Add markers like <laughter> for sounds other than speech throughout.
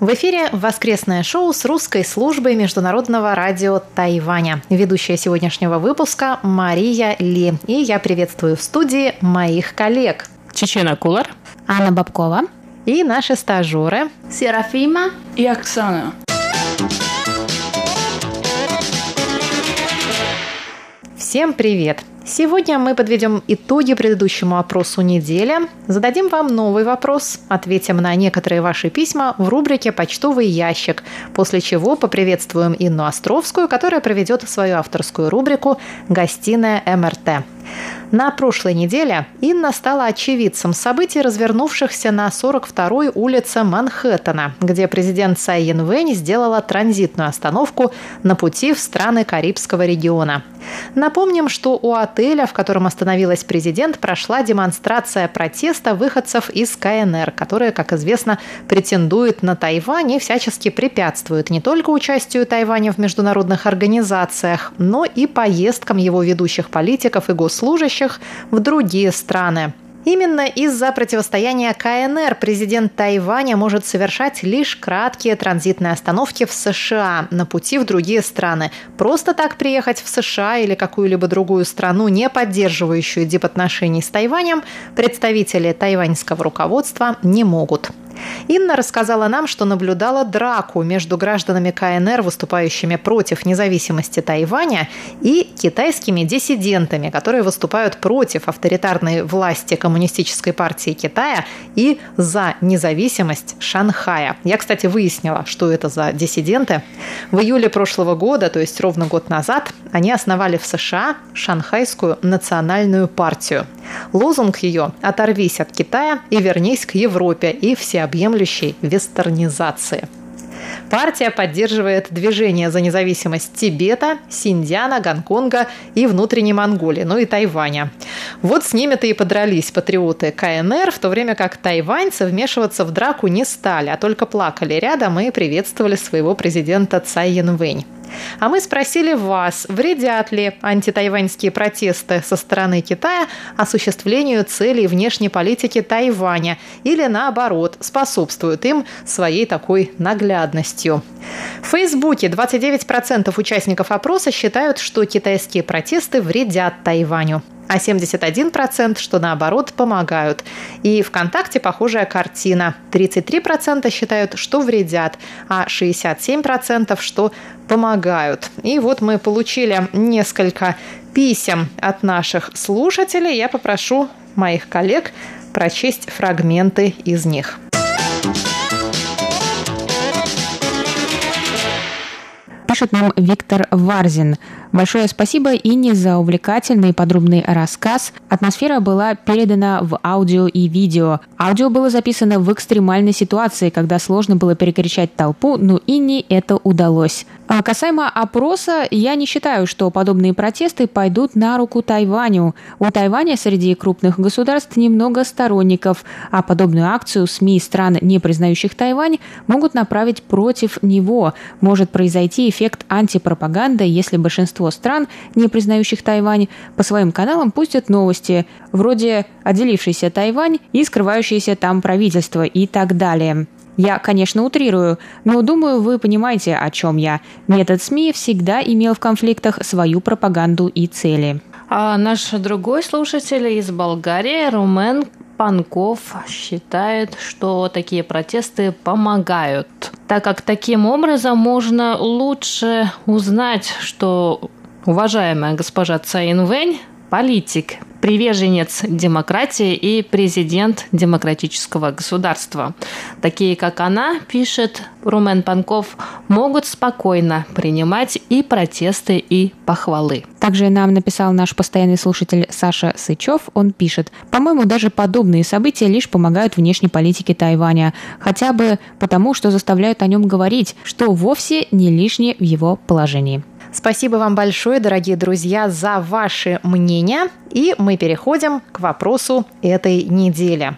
В эфире воскресное шоу с русской службой Международного радио Тайваня. Ведущая сегодняшнего выпуска Мария Ли. И я приветствую в студии моих коллег. Чечена Кулар. Анна Бабкова. И наши стажеры. Серафима и Оксана. Всем привет! Сегодня мы подведем итоги предыдущему опросу недели, зададим вам новый вопрос, ответим на некоторые ваши письма в рубрике «Почтовый ящик», после чего поприветствуем Инну Островскую, которая проведет свою авторскую рубрику «Гостиная МРТ». На прошлой неделе Инна стала очевидцем событий, развернувшихся на 42-й улице Манхэттена, где президент Цай Янвэнь сделала транзитную остановку на пути в страны Карибского региона. Напомним, что у отеля, в котором остановилась президент, прошла демонстрация протеста выходцев из КНР, которые, как известно, претендуют на Тайвань и всячески препятствуют не только участию Тайваня в международных организациях, но и поездкам его ведущих политиков и госслужащих служащих в другие страны. Именно из-за противостояния КНР президент Тайваня может совершать лишь краткие транзитные остановки в США на пути в другие страны. Просто так приехать в США или какую-либо другую страну, не поддерживающую дипотношений с Тайванем, представители тайваньского руководства не могут. Инна рассказала нам, что наблюдала драку между гражданами КНР, выступающими против независимости Тайваня, и китайскими диссидентами, которые выступают против авторитарной власти Коммунистической партии Китая и за независимость Шанхая. Я, кстати, выяснила, что это за диссиденты. В июле прошлого года, то есть ровно год назад, они основали в США Шанхайскую национальную партию. Лозунг ее «Оторвись от Китая и вернись к Европе и всеобъемлющей вестернизации. Партия поддерживает движение за независимость Тибета, Синьцзяна, Гонконга и внутренней Монголии, ну и Тайваня. Вот с ними-то и подрались патриоты КНР, в то время как тайваньцы вмешиваться в драку не стали, а только плакали рядом и приветствовали своего президента Цай Янвэнь. А мы спросили вас, вредят ли антитайваньские протесты со стороны Китая осуществлению целей внешней политики Тайваня или наоборот, способствуют им своей такой наглядностью. В Фейсбуке 29% участников опроса считают, что китайские протесты вредят Тайваню а 71% что наоборот помогают. И ВКонтакте похожая картина. 33% считают, что вредят, а 67% что помогают. И вот мы получили несколько писем от наших слушателей. Я попрошу моих коллег прочесть фрагменты из них. Пишет нам Виктор Варзин. Большое спасибо Инне за увлекательный и подробный рассказ. Атмосфера была передана в аудио и видео. Аудио было записано в экстремальной ситуации, когда сложно было перекричать толпу, но Инне это удалось. А касаемо опроса, я не считаю, что подобные протесты пойдут на руку Тайваню. У Тайваня среди крупных государств немного сторонников, а подобную акцию СМИ стран, не признающих Тайвань, могут направить против него. Может произойти эффект антипропаганды, если большинство большинство стран, не признающих Тайвань, по своим каналам пустят новости, вроде «отделившийся Тайвань» и «скрывающееся там правительство» и так далее. Я, конечно, утрирую, но думаю, вы понимаете, о чем я. Метод СМИ всегда имел в конфликтах свою пропаганду и цели. А наш другой слушатель из Болгарии, Румен Панков, считает, что такие протесты помогают, так как таким образом можно лучше узнать, что уважаемая госпожа Цаин Вэнь политик, приверженец демократии и президент демократического государства. Такие, как она, пишет Румен Панков, могут спокойно принимать и протесты, и похвалы. Также нам написал наш постоянный слушатель Саша Сычев. Он пишет, по-моему, даже подобные события лишь помогают внешней политике Тайваня. Хотя бы потому, что заставляют о нем говорить, что вовсе не лишнее в его положении. Спасибо вам большое, дорогие друзья, за ваши мнения. И мы переходим к вопросу этой недели.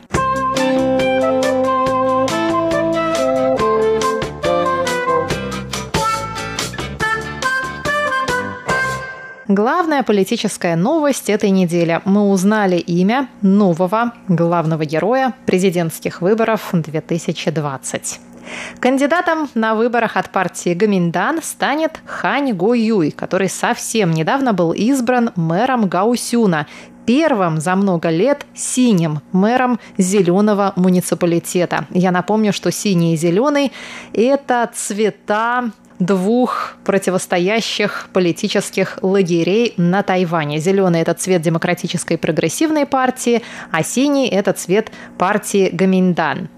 Главная политическая новость этой недели. Мы узнали имя нового главного героя президентских выборов 2020. Кандидатом на выборах от партии Гаминдан станет Хань Го Юй, который совсем недавно был избран мэром Гаусюна, первым за много лет синим мэром зеленого муниципалитета. Я напомню, что синий и зеленый – это цвета двух противостоящих политических лагерей на Тайване. Зеленый – это цвет демократической прогрессивной партии, а синий – это цвет партии Гаминдан.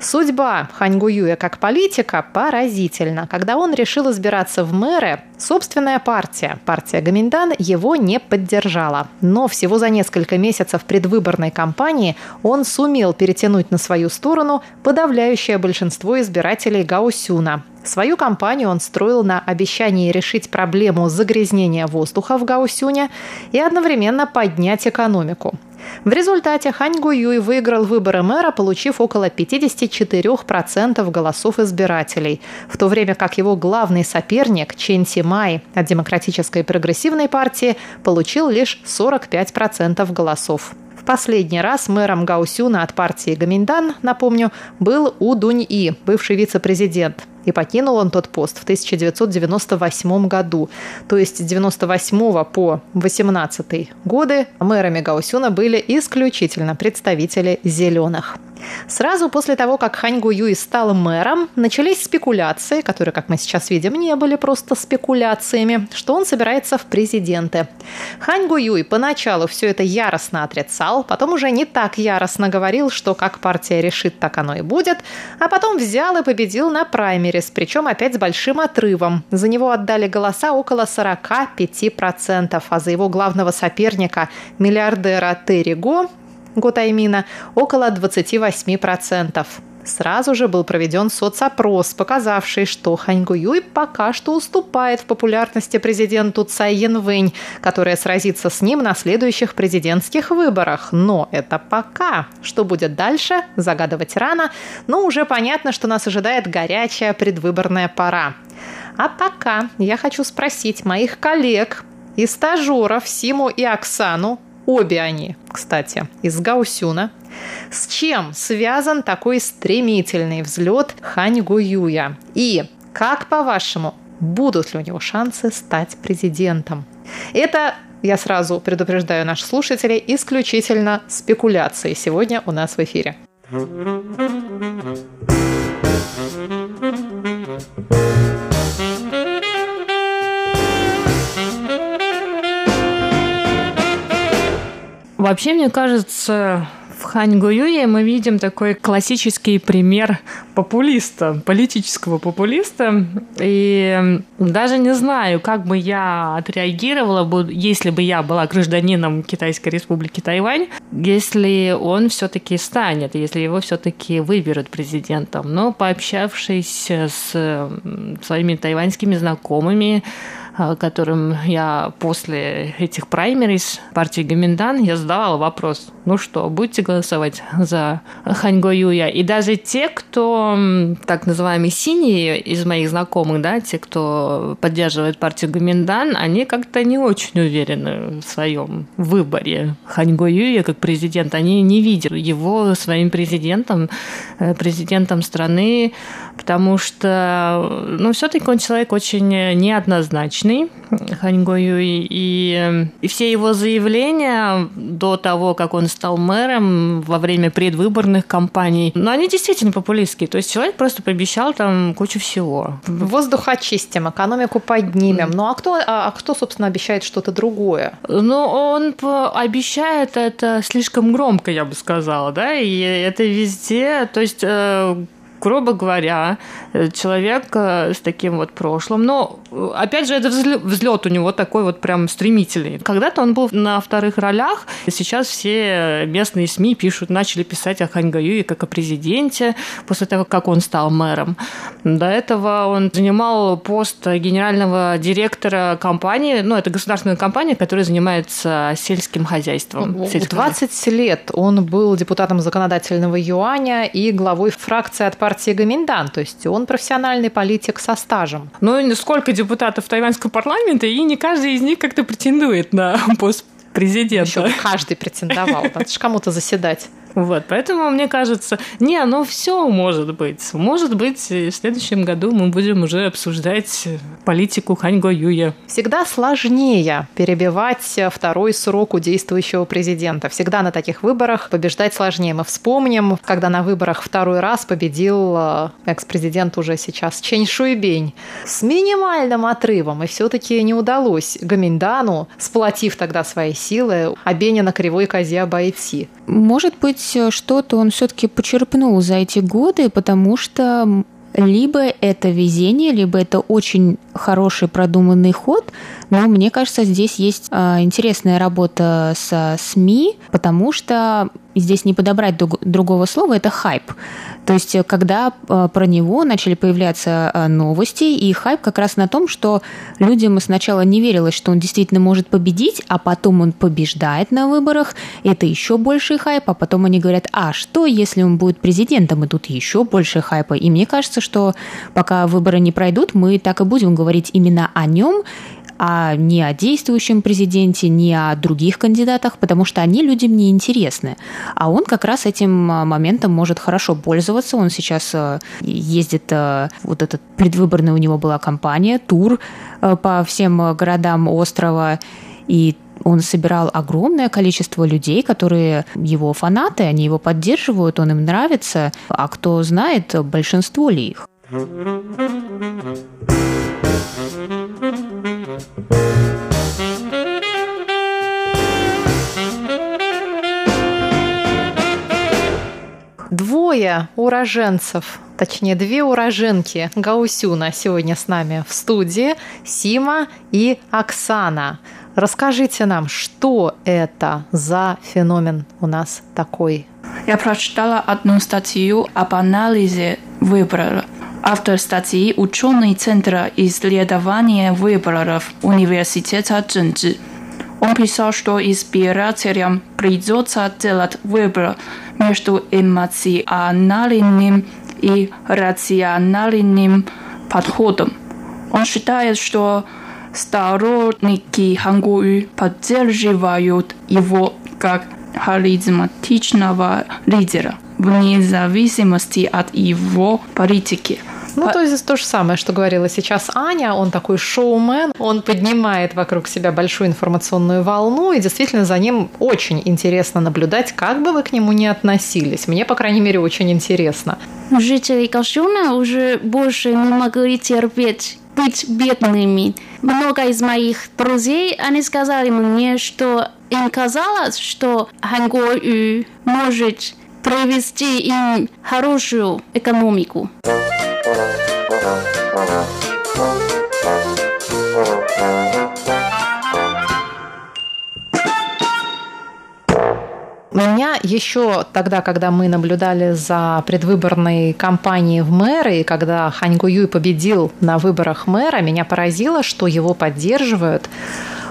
Судьба Ханьгуюя как политика поразительна. Когда он решил избираться в мэры, собственная партия, партия Гаминдан, его не поддержала. Но всего за несколько месяцев предвыборной кампании он сумел перетянуть на свою сторону подавляющее большинство избирателей Гаусюна. Свою кампанию он строил на обещании решить проблему загрязнения воздуха в Гаусюне и одновременно поднять экономику. В результате Хань Гуюй выиграл выборы мэра, получив около 54% голосов избирателей, в то время как его главный соперник Чен Си Май от Демократической прогрессивной партии получил лишь 45% голосов. Последний раз мэром Гаусюна от партии Гаминдан, напомню, был У Дунь И, бывший вице-президент и покинул он тот пост в 1998 году. То есть с 98 по 18 годы мэрами Гаусюна были исключительно представители зеленых. Сразу после того, как Хань Гуюй стал мэром, начались спекуляции, которые, как мы сейчас видим, не были просто спекуляциями, что он собирается в президенты. Хань Гуюй поначалу все это яростно отрицал, потом уже не так яростно говорил, что как партия решит, так оно и будет, а потом взял и победил на праймерис, причем опять с большим отрывом. За него отдали голоса около 45%, а за его главного соперника, миллиардера Терри Го, Гутаймина около 28%. Сразу же был проведен соцопрос, показавший, что Ханьгу Юй пока что уступает в популярности президенту Цай Янвэнь, которая сразится с ним на следующих президентских выборах. Но это пока. Что будет дальше, загадывать рано, но уже понятно, что нас ожидает горячая предвыборная пора. А пока я хочу спросить моих коллег и стажеров Симу и Оксану, Обе они, кстати, из Гаусюна. С чем связан такой стремительный взлет Хань Гуюя? И как, по-вашему, будут ли у него шансы стать президентом? Это я сразу предупреждаю наших слушателей, исключительно спекуляции сегодня у нас в эфире. Вообще, мне кажется, в Хань Гуюе мы видим такой классический пример популиста, политического популиста. И даже не знаю, как бы я отреагировала, если бы я была гражданином Китайской республики Тайвань, если он все-таки станет, если его все-таки выберут президентом. Но пообщавшись с своими тайваньскими знакомыми, которым я после этих праймерис партии Гаминдан, я задавала вопрос, ну что, будете голосовать за Ханьго Юя? И даже те, кто так называемые синие из моих знакомых, да, те, кто поддерживает партию Гаминдан, они как-то не очень уверены в своем выборе Ханьго Юя как президента. Они не видят его своим президентом, э, президентом страны, потому что, ну, все-таки он человек очень неоднозначный личный Ханьгою, и, и все его заявления до того, как он стал мэром во время предвыборных кампаний, ну, они действительно популистские. То есть человек просто пообещал там кучу всего. Воздух очистим, экономику поднимем. Ну, а кто, а, а кто собственно, обещает что-то другое? Ну, он обещает это слишком громко, я бы сказала, да, и это везде, то есть э, грубо говоря, э, человек э, с таким вот прошлым, но э, опять же, это взлет у него такой вот прям стремительный. Когда-то он был на вторых ролях, и сейчас все местные СМИ пишут, начали писать о Хань Гаюе как о президенте после того, как он стал мэром. До этого он занимал пост генерального директора компании, ну, это государственная компания, которая занимается сельским хозяйством. 20 лет он был депутатом законодательного юаня и главой фракции от партии Гаминдан, то есть он профессиональный политик со стажем. Ну, сколько депутатов тайваньского парламента, и не каждый из них как-то претендует на <laughs> пост президента. Еще каждый претендовал, надо же кому-то заседать. Вот, поэтому мне кажется, не, оно все может быть. Может быть, в следующем году мы будем уже обсуждать политику Ханьго Юя. Всегда сложнее перебивать второй срок у действующего президента. Всегда на таких выборах побеждать сложнее. Мы вспомним, когда на выборах второй раз победил э, экс-президент уже сейчас Чэнь Шуйбень с минимальным отрывом. И все-таки не удалось Гаминдану, сплотив тогда свои силы, Абеня на кривой козе обойти. Может быть, быть, что-то он все-таки почерпнул за эти годы, потому что либо это везение, либо это очень хороший продуманный ход, но мне кажется, здесь есть э, интересная работа со СМИ, потому что здесь не подобрать другого слова, это хайп. То есть, э, когда э, про него начали появляться э, новости, и хайп как раз на том, что людям сначала не верилось, что он действительно может победить, а потом он побеждает на выборах, это еще больше хайп, а потом они говорят, а что, если он будет президентом, и тут еще больше хайпа. И мне кажется, что пока выборы не пройдут, мы так и будем говорить именно о нем, а не о действующем президенте, не о других кандидатах, потому что они людям не интересны. А он как раз этим а, моментом может хорошо пользоваться. Он сейчас а, ездит, а, вот этот предвыборный у него была кампания, тур по всем городам острова, и он собирал огромное количество людей, которые его фанаты, они его поддерживают, он им нравится, а кто знает, большинство ли их. Двое уроженцев, точнее две уроженки Гаусюна сегодня с нами в студии, Сима и Оксана. Расскажите нам, что это за феномен у нас такой? Я прочитала одну статью об анализе выборов Автор статьи – ученый Центра исследования выборов Университета Чжэнчжи. Он писал, что избирателям придется делать выбор между эмоциональным и рациональным подходом. Он считает, что сторонники Хангуи поддерживают его как харизматичного лидера – вне зависимости от его политики. Ну, то есть то же самое, что говорила сейчас Аня. Он такой шоумен, он поднимает вокруг себя большую информационную волну, и действительно за ним очень интересно наблюдать, как бы вы к нему не относились. Мне, по крайней мере, очень интересно. Жители Кашуна уже больше не могли терпеть быть бедными. Много из моих друзей, они сказали мне, что им казалось, что Хангую может провести им хорошую экономику. Меня еще тогда, когда мы наблюдали за предвыборной кампанией в мэры, и когда Хань Гуюй победил на выборах мэра, меня поразило, что его поддерживают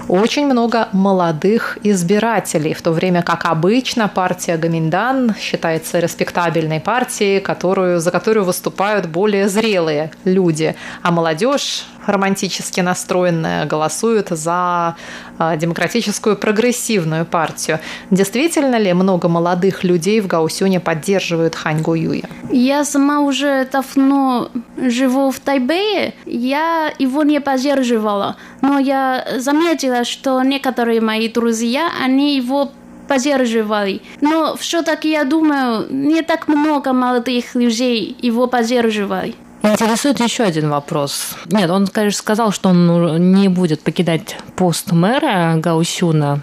очень много молодых избирателей, в то время как обычно партия Гаминдан считается респектабельной партией, которую, за которую выступают более зрелые люди, а молодежь романтически настроенная голосует за а, демократическую прогрессивную партию. Действительно ли много молодых людей в Гаусюне поддерживают Хань Гуюя? Я сама уже давно живу в Тайбэе. Я его не поддерживала, но я заметила, что некоторые мои друзья, они его поддерживали. Но все-таки, я думаю, не так много молодых людей его поддерживали. Интересует еще один вопрос. Нет, он, конечно, сказал, что он не будет покидать пост мэра Гаусюна.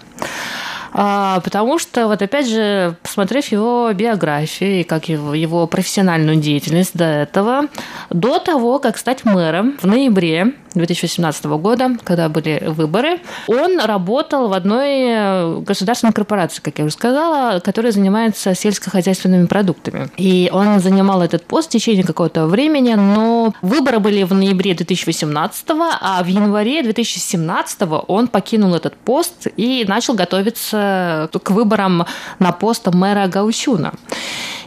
А, потому что, вот опять же, посмотрев его биографию и как его, его профессиональную деятельность до этого, до того, как стать мэром в ноябре 2017 года, когда были выборы, он работал в одной э, государственной корпорации, как я уже сказала, которая занимается сельскохозяйственными продуктами. И он занимал этот пост в течение какого-то времени, но выборы были в ноябре 2018, а в январе 2017 он покинул этот пост и начал готовиться к выборам на пост мэра Гаусюна.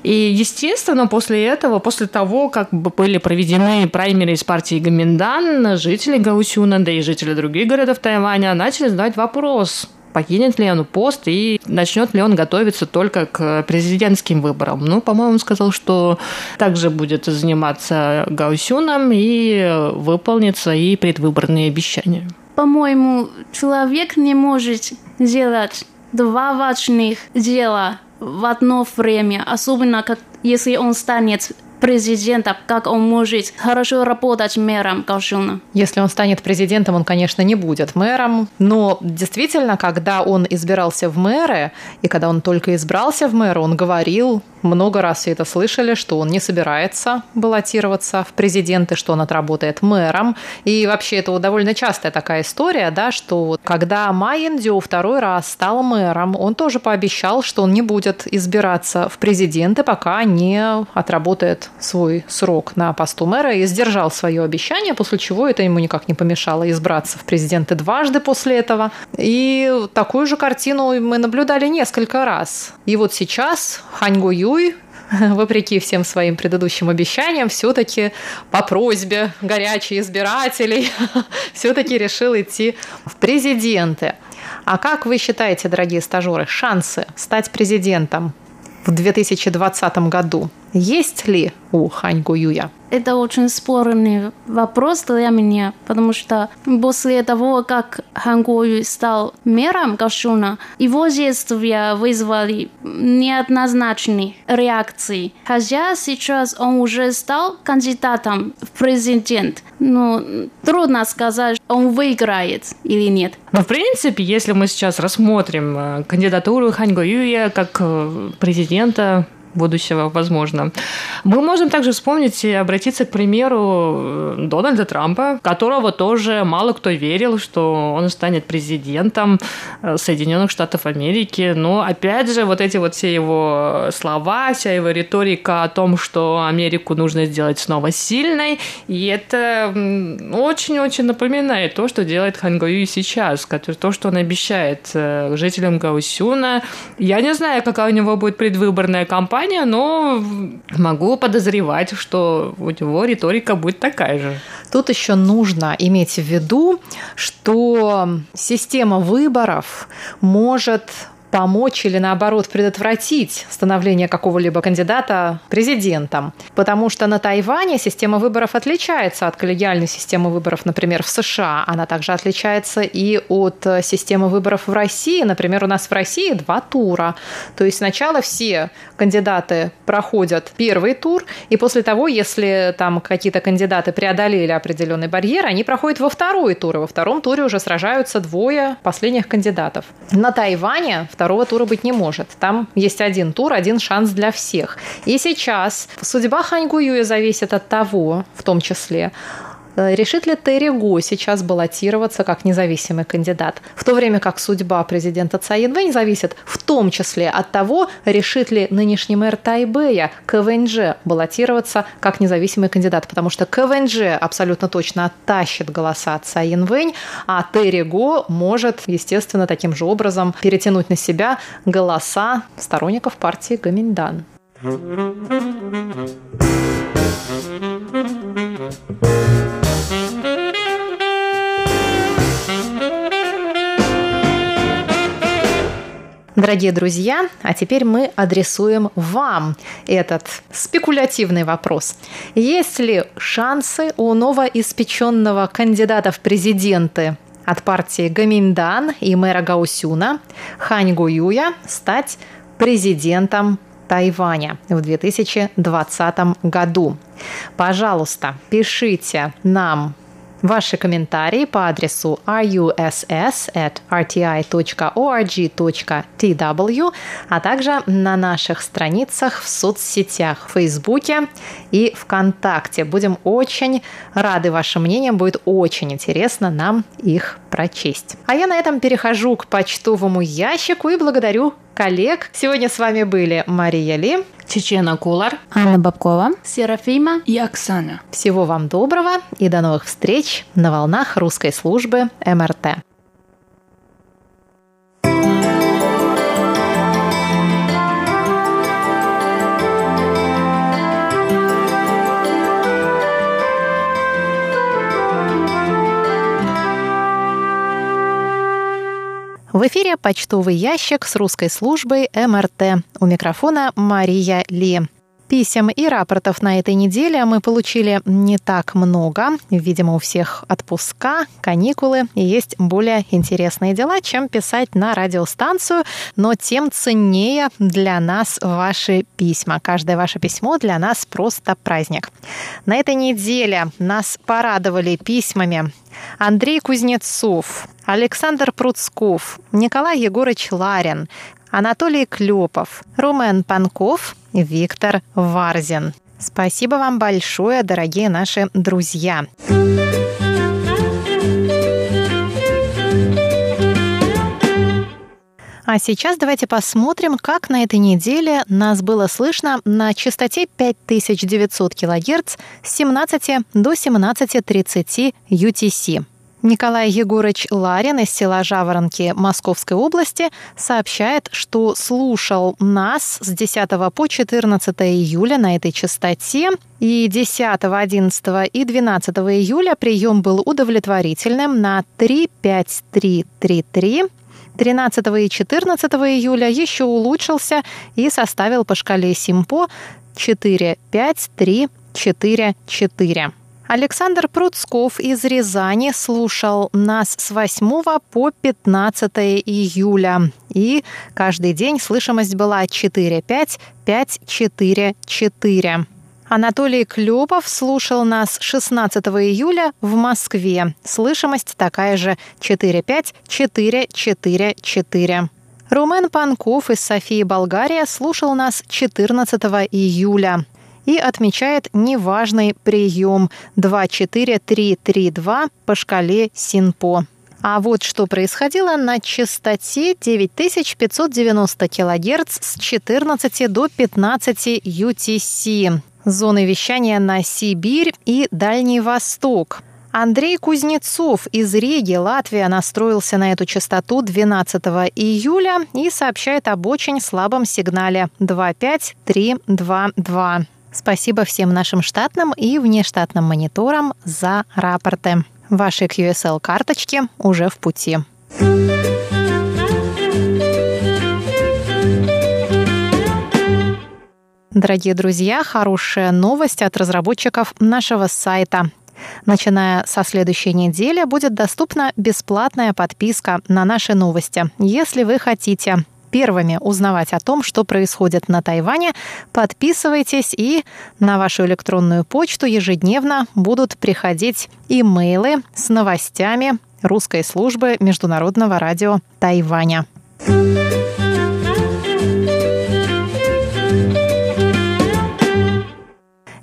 И, естественно, после этого, после того, как были проведены праймеры из партии Гаминдан, жители Гаусюна, да и жители других городов Тайваня начали задавать вопрос, покинет ли он пост и начнет ли он готовиться только к президентским выборам. Ну, по-моему, он сказал, что также будет заниматься Гаусюном и выполнит свои предвыборные обещания. По-моему, человек не может сделать два важных дела в одно время, особенно как если он станет президента, как он может хорошо работать мэром Каушуна? Если он станет президентом, он, конечно, не будет мэром, но действительно, когда он избирался в мэры, и когда он только избрался в мэра, он говорил, много раз все это слышали, что он не собирается баллотироваться в президенты, что он отработает мэром. И вообще это довольно частая такая история, да, что когда Майен Дю второй раз стал мэром, он тоже пообещал, что он не будет избираться в президенты, пока не отработает свой срок на посту мэра и сдержал свое обещание, после чего это ему никак не помешало избраться в президенты дважды после этого. И такую же картину мы наблюдали несколько раз. И вот сейчас Хань Юй <laughs> вопреки всем своим предыдущим обещаниям, все-таки по просьбе горячих избирателей, <laughs> все-таки решил идти в президенты. А как вы считаете, дорогие стажеры, шансы стать президентом в 2020 году есть ли у Хань Гуюя? Это очень спорный вопрос для меня, потому что после того, как Хан Гуюй стал мэром Кашуна, его действия вызвали неоднозначные реакции. Хотя сейчас он уже стал кандидатом в президент. Но трудно сказать, он выиграет или нет. Но, в принципе, если мы сейчас рассмотрим э, кандидатуру Хань Гуюя как э, президента будущего, возможно. Мы можем также вспомнить и обратиться к примеру Дональда Трампа, которого тоже мало кто верил, что он станет президентом э, Соединенных Штатов Америки. Но опять же, вот эти вот все его слова, вся его риторика о том, что Америку нужно сделать снова сильной, и это очень-очень напоминает то, что делает Хан Гою сейчас, то, что он обещает э, жителям Гаусюна. Я не знаю, какая у него будет предвыборная кампания, компания, но могу подозревать, что у него риторика будет такая же. Тут еще нужно иметь в виду, что система выборов может помочь или наоборот предотвратить становление какого-либо кандидата президентом. Потому что на Тайване система выборов отличается от коллегиальной системы выборов, например, в США. Она также отличается и от системы выборов в России. Например, у нас в России два тура. То есть сначала все кандидаты проходят первый тур, и после того, если там какие-то кандидаты преодолели определенный барьер, они проходят во второй тур, и во втором туре уже сражаются двое последних кандидатов. На Тайване второго тура быть не может. Там есть один тур, один шанс для всех. И сейчас судьба Хань Гуюя зависит от того, в том числе, решит ли Терри сейчас баллотироваться как независимый кандидат? В то время как судьба президента Цай Янвэнь зависит в том числе от того, решит ли нынешний мэр Тайбэя КВНЖ баллотироваться как независимый кандидат, потому что КВНЖ абсолютно точно оттащит голоса от Цай а Терри может, естественно, таким же образом перетянуть на себя голоса сторонников партии Гаминдан. Дорогие друзья, а теперь мы адресуем вам этот спекулятивный вопрос. Есть ли шансы у новоиспеченного кандидата в президенты от партии Гаминдан и мэра Гаусюна Хань Гуюя стать президентом Тайваня в 2020 году. Пожалуйста, пишите нам Ваши комментарии по адресу russ@rti.org.tw, а также на наших страницах в соцсетях, в Фейсбуке и ВКонтакте. Будем очень рады вашим мнениям, будет очень интересно нам их прочесть. А я на этом перехожу к почтовому ящику и благодарю коллег. Сегодня с вами были Мария Ли, Чечена Кулар, Анна Бабкова, Серафима. и Оксана. Всего вам доброго и до новых встреч на волнах русской службы МРТ. В эфире почтовый ящик с русской службой МРТ. У микрофона Мария Ли. Писем и рапортов на этой неделе мы получили не так много. Видимо, у всех отпуска, каникулы и есть более интересные дела, чем писать на радиостанцию, но тем ценнее для нас ваши письма. Каждое ваше письмо для нас просто праздник. На этой неделе нас порадовали письмами Андрей Кузнецов, Александр Пруцков, Николай Егорович Ларин, Анатолий Клепов, Румен Панков, Виктор Варзин. Спасибо вам большое, дорогие наши друзья. А сейчас давайте посмотрим, как на этой неделе нас было слышно на частоте 5900 кГц с 17 до 17.30 UTC. Николай Егорович Ларин из села Жаворонки Московской области сообщает, что слушал нас с 10 по 14 июля на этой частоте. И 10, 11 и 12 июля прием был удовлетворительным на 35333. 13 и 14 июля еще улучшился и составил по шкале Симпо 4, 5, 3, 4, 4. Александр Пруцков из Рязани слушал нас с 8 по 15 июля. И каждый день слышимость была 4-5, 5-4-4. Анатолий Клепов слушал нас 16 июля в Москве. Слышимость такая же 4-5-4-4-4. Румен Панков из Софии, Болгария, слушал нас 14 июля и отмечает неважный прием 24332 по шкале СИНПО. А вот что происходило на частоте 9590 кГц с 14 до 15 UTC. Зоны вещания на Сибирь и Дальний Восток. Андрей Кузнецов из Риги, Латвия, настроился на эту частоту 12 июля и сообщает об очень слабом сигнале 25322. Спасибо всем нашим штатным и внештатным мониторам за рапорты. Ваши QSL-карточки уже в пути. Дорогие друзья, хорошая новость от разработчиков нашего сайта. Начиная со следующей недели будет доступна бесплатная подписка на наши новости. Если вы хотите первыми узнавать о том, что происходит на Тайване, подписывайтесь, и на вашу электронную почту ежедневно будут приходить имейлы с новостями русской службы Международного радио Тайваня.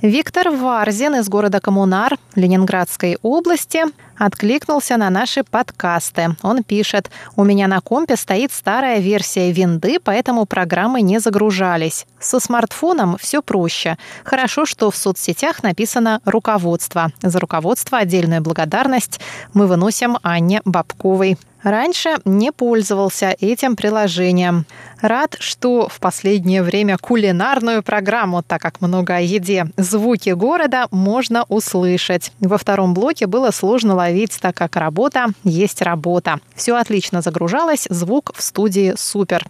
Виктор Варзин из города Коммунар Ленинградской области откликнулся на наши подкасты. Он пишет, у меня на компе стоит старая версия винды, поэтому программы не загружались. Со смартфоном все проще. Хорошо, что в соцсетях написано «руководство». За руководство отдельную благодарность мы выносим Анне Бабковой. Раньше не пользовался этим приложением. Рад, что в последнее время кулинарную программу, так как много о еде, звуки города можно услышать. Во втором блоке было сложно ловить, так как работа есть работа. Все отлично загружалось, звук в студии супер.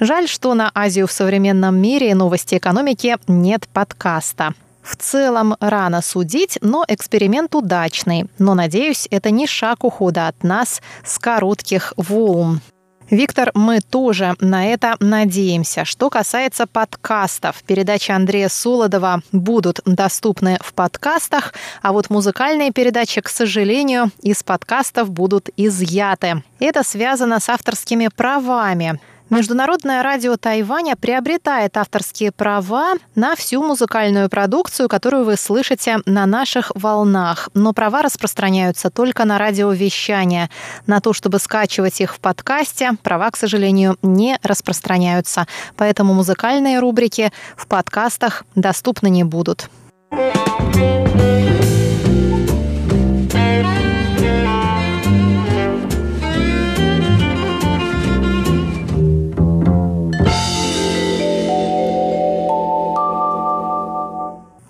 Жаль, что на Азию в современном мире и новости экономики нет подкаста. В целом рано судить, но эксперимент удачный. Но, надеюсь, это не шаг ухода от нас с коротких волн. Виктор, мы тоже на это надеемся. Что касается подкастов, передачи Андрея Солодова будут доступны в подкастах, а вот музыкальные передачи, к сожалению, из подкастов будут изъяты. Это связано с авторскими правами. Международное радио Тайваня приобретает авторские права на всю музыкальную продукцию, которую вы слышите на наших волнах. Но права распространяются только на радиовещание. На то, чтобы скачивать их в подкасте, права, к сожалению, не распространяются. Поэтому музыкальные рубрики в подкастах доступны не будут.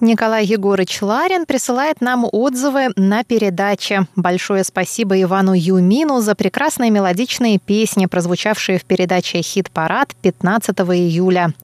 Николай Егорыч Ларин присылает нам отзывы на передаче. Большое спасибо Ивану Юмину за прекрасные мелодичные песни, прозвучавшие в передаче «Хит-парад» 15 июля.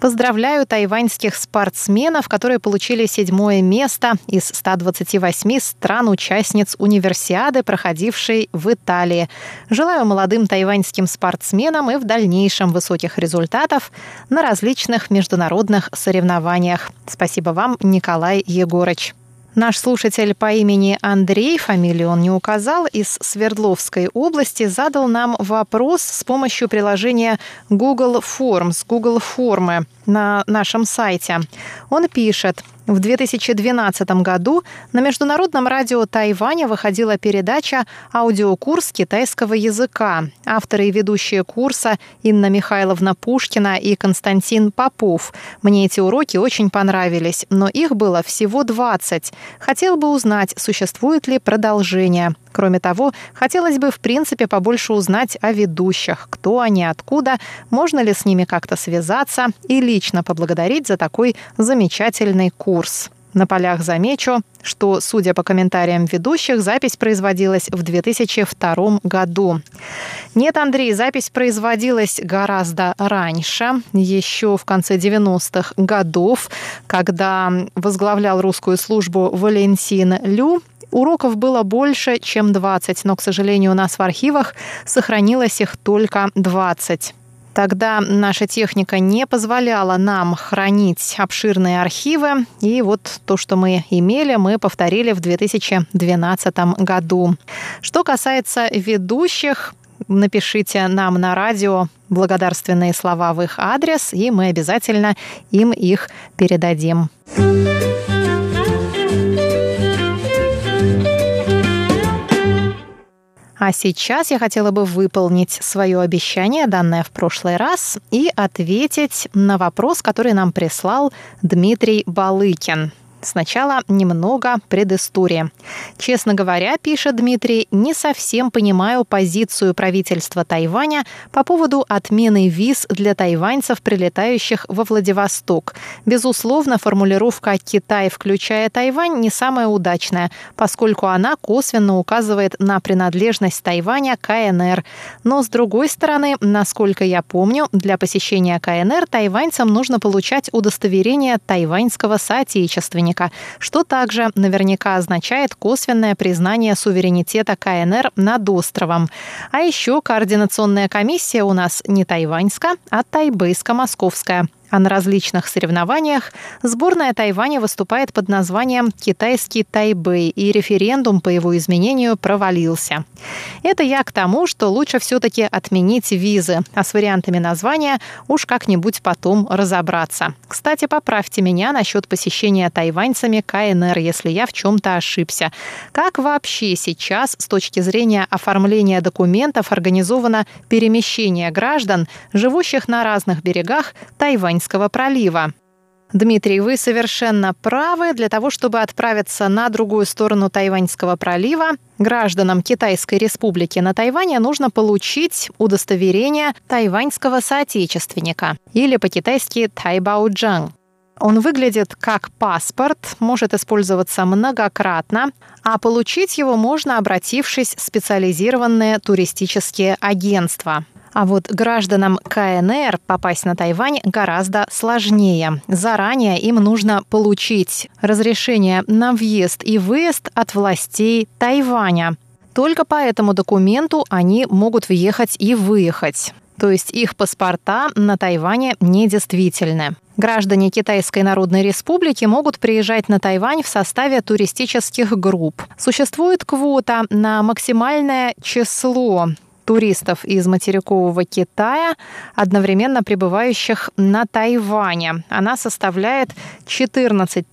Поздравляю тайваньских спортсменов, которые получили седьмое место из 128 стран-участниц универсиады, проходившей в Италии. Желаю молодым тайваньским спортсменам и в дальнейшем высоких результатов на различных международных соревнованиях. Спасибо вам, Николай Егорыч. Наш слушатель по имени Андрей, фамилию он не указал, из Свердловской области задал нам вопрос с помощью приложения Google Forms, Google Формы на нашем сайте. Он пишет, в 2012 году на Международном радио Тайваня выходила передача «Аудиокурс китайского языка». Авторы и ведущие курса Инна Михайловна Пушкина и Константин Попов. Мне эти уроки очень понравились, но их было всего 20. Хотел бы узнать, существует ли продолжение. Кроме того, хотелось бы в принципе побольше узнать о ведущих, кто они, откуда, можно ли с ними как-то связаться и лично поблагодарить за такой замечательный курс. На полях замечу, что, судя по комментариям ведущих, запись производилась в 2002 году. Нет, Андрей, запись производилась гораздо раньше, еще в конце 90-х годов, когда возглавлял русскую службу Валентин Лю, Уроков было больше, чем 20, но, к сожалению, у нас в архивах сохранилось их только 20. Тогда наша техника не позволяла нам хранить обширные архивы, и вот то, что мы имели, мы повторили в 2012 году. Что касается ведущих, напишите нам на радио благодарственные слова в их адрес, и мы обязательно им их передадим. А сейчас я хотела бы выполнить свое обещание, данное в прошлый раз, и ответить на вопрос, который нам прислал Дмитрий Балыкин. Сначала немного предыстории. Честно говоря, пишет Дмитрий, не совсем понимаю позицию правительства Тайваня по поводу отмены виз для тайваньцев, прилетающих во Владивосток. Безусловно, формулировка «Китай, включая Тайвань» не самая удачная, поскольку она косвенно указывает на принадлежность Тайваня КНР. Но, с другой стороны, насколько я помню, для посещения КНР тайваньцам нужно получать удостоверение тайваньского соотечественника союзника, что также наверняка означает косвенное признание суверенитета КНР над островом. А еще координационная комиссия у нас не тайваньская, а тайбейско-московская. А на различных соревнованиях сборная Тайваня выступает под названием «Китайский Тайбэй», и референдум по его изменению провалился. Это я к тому, что лучше все-таки отменить визы, а с вариантами названия уж как-нибудь потом разобраться. Кстати, поправьте меня насчет посещения тайваньцами КНР, если я в чем-то ошибся. Как вообще сейчас с точки зрения оформления документов организовано перемещение граждан, живущих на разных берегах Тайвань Тайваньского пролива. Дмитрий, вы совершенно правы. Для того, чтобы отправиться на другую сторону Тайваньского пролива, гражданам Китайской республики на Тайване нужно получить удостоверение тайваньского соотечественника или по-китайски Тайбаоджан. Он выглядит как паспорт, может использоваться многократно, а получить его можно, обратившись в специализированные туристические агентства. А вот гражданам КНР попасть на Тайвань гораздо сложнее. Заранее им нужно получить разрешение на въезд и выезд от властей Тайваня. Только по этому документу они могут въехать и выехать. То есть их паспорта на Тайване недействительны. Граждане Китайской Народной Республики могут приезжать на Тайвань в составе туристических групп. Существует квота на максимальное число туристов из материкового Китая, одновременно пребывающих на Тайване. Она составляет 14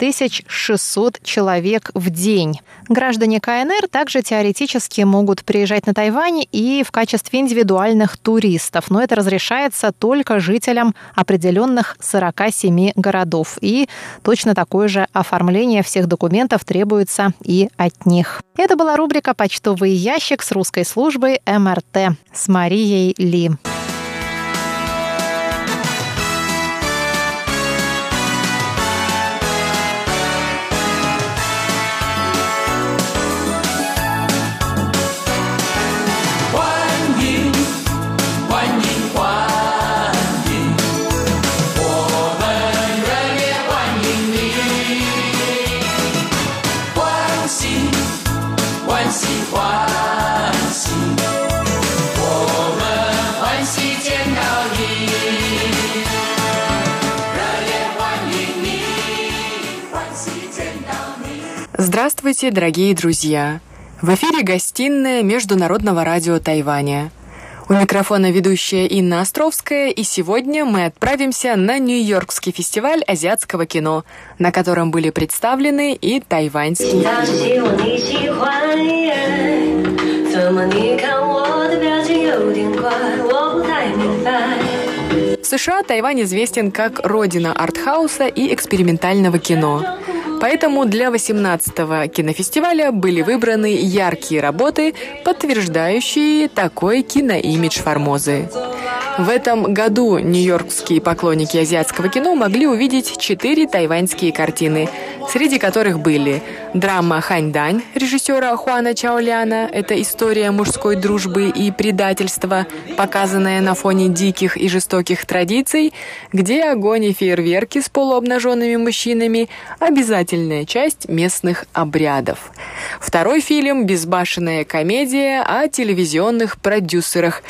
600 человек в день. Граждане КНР также теоретически могут приезжать на Тайвань и в качестве индивидуальных туристов, но это разрешается только жителям определенных 47 городов. И точно такое же оформление всех документов требуется и от них. Это была рубрика «Почтовый ящик» с русской службой МРТ с Марией Ли. Здравствуйте, дорогие друзья! В эфире гостиная Международного радио Тайваня. У микрофона ведущая Инна Островская, и сегодня мы отправимся на Нью-Йоркский фестиваль азиатского кино, на котором были представлены и тайваньские В США Тайвань известен как родина артхауса и экспериментального кино. Поэтому для 18-го кинофестиваля были выбраны яркие работы, подтверждающие такой киноимидж Формозы. В этом году нью-йоркские поклонники азиатского кино могли увидеть четыре тайваньские картины, среди которых были драма «Ханьдань» режиссера Хуана Чаоляна «Это история мужской дружбы и предательства, показанная на фоне диких и жестоких традиций, где огонь и фейерверки с полуобнаженными мужчинами – обязательная часть местных обрядов». Второй фильм – безбашенная комедия о телевизионных продюсерах,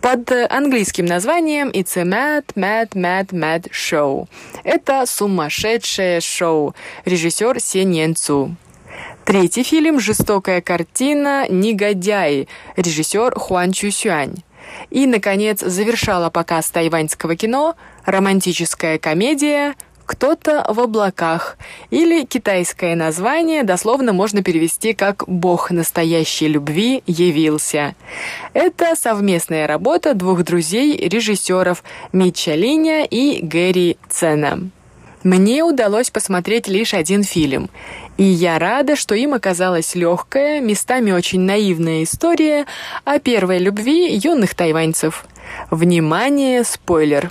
под английским названием It's a Mad, Mad, Mad, Mad Show. Это сумасшедшее шоу. Режиссер Сен Цу. Третий фильм «Жестокая картина. Негодяи». Режиссер Хуан Чусюань. И, наконец, завершала показ тайваньского кино романтическая комедия кто-то в облаках, или китайское название дословно можно перевести как «Бог настоящей любви явился». Это совместная работа двух друзей-режиссеров Митча Линя и Гэри Цена. Мне удалось посмотреть лишь один фильм, и я рада, что им оказалась легкая, местами очень наивная история о первой любви юных тайваньцев. Внимание, спойлер!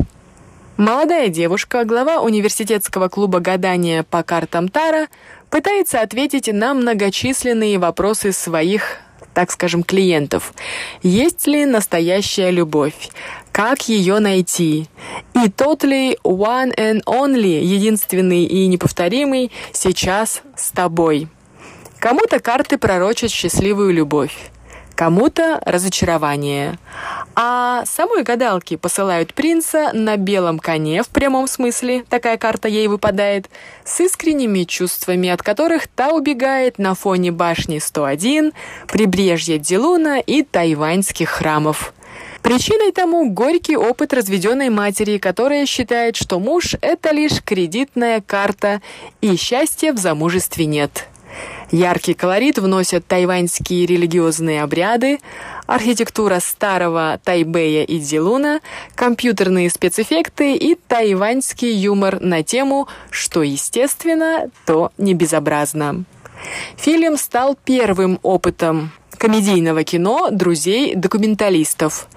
Молодая девушка, глава университетского клуба гадания по картам Тара, пытается ответить на многочисленные вопросы своих, так скажем, клиентов. Есть ли настоящая любовь? Как ее найти? И тот ли one and only, единственный и неповторимый, сейчас с тобой? Кому-то карты пророчат счастливую любовь кому-то разочарование. А самой гадалки посылают принца на белом коне, в прямом смысле, такая карта ей выпадает, с искренними чувствами, от которых та убегает на фоне башни 101, прибрежья Дилуна и тайваньских храмов. Причиной тому горький опыт разведенной матери, которая считает, что муж – это лишь кредитная карта, и счастья в замужестве нет. Яркий колорит вносят тайваньские религиозные обряды, архитектура старого Тайбэя и Дилуна, компьютерные спецэффекты и тайваньский юмор на тему «что естественно, то не безобразно». Фильм стал первым опытом комедийного кино друзей-документалистов.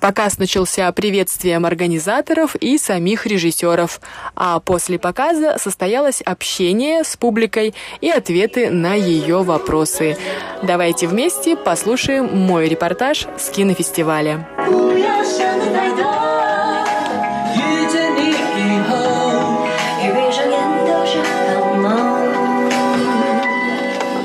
Показ начался приветствием организаторов и самих режиссеров, а после показа состоялось общение с публикой и ответы на ее вопросы. Давайте вместе послушаем мой репортаж с кинофестиваля.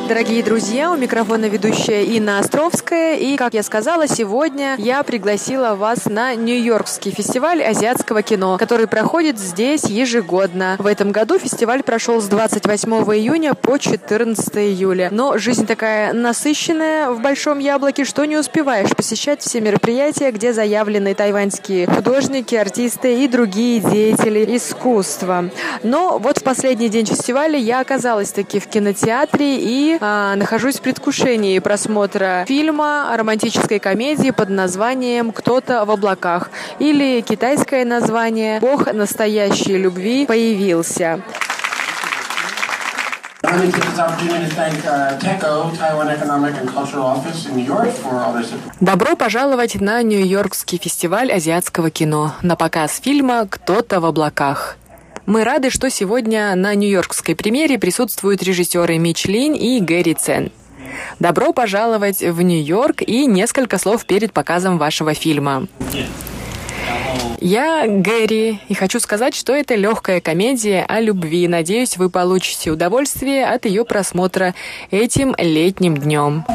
Дорогие друзья! У микрофона ведущая Инна Островская. И, как я сказала, сегодня я пригласила вас на Нью-Йоркский фестиваль азиатского кино, который проходит здесь ежегодно. В этом году фестиваль прошел с 28 июня по 14 июля. Но жизнь такая насыщенная в Большом Яблоке, что не успеваешь посещать все мероприятия, где заявлены тайваньские художники, артисты и другие деятели искусства. Но вот в последний день фестиваля я оказалась таки в кинотеатре и а, нахожусь в предвкушении просмотра фильма романтической комедии под названием «Кто-то в облаках» или китайское название «Бог настоящей любви появился». Добро пожаловать на Нью-Йоркский фестиваль азиатского кино на показ фильма «Кто-то в облаках». Мы рады, что сегодня на нью-йоркской премьере присутствуют режиссеры Мич Линь и Гэри Цен. Добро пожаловать в Нью-Йорк и несколько слов перед показом вашего фильма. Я Гэри, и хочу сказать, что это легкая комедия о любви. Надеюсь, вы получите удовольствие от ее просмотра этим летним днем.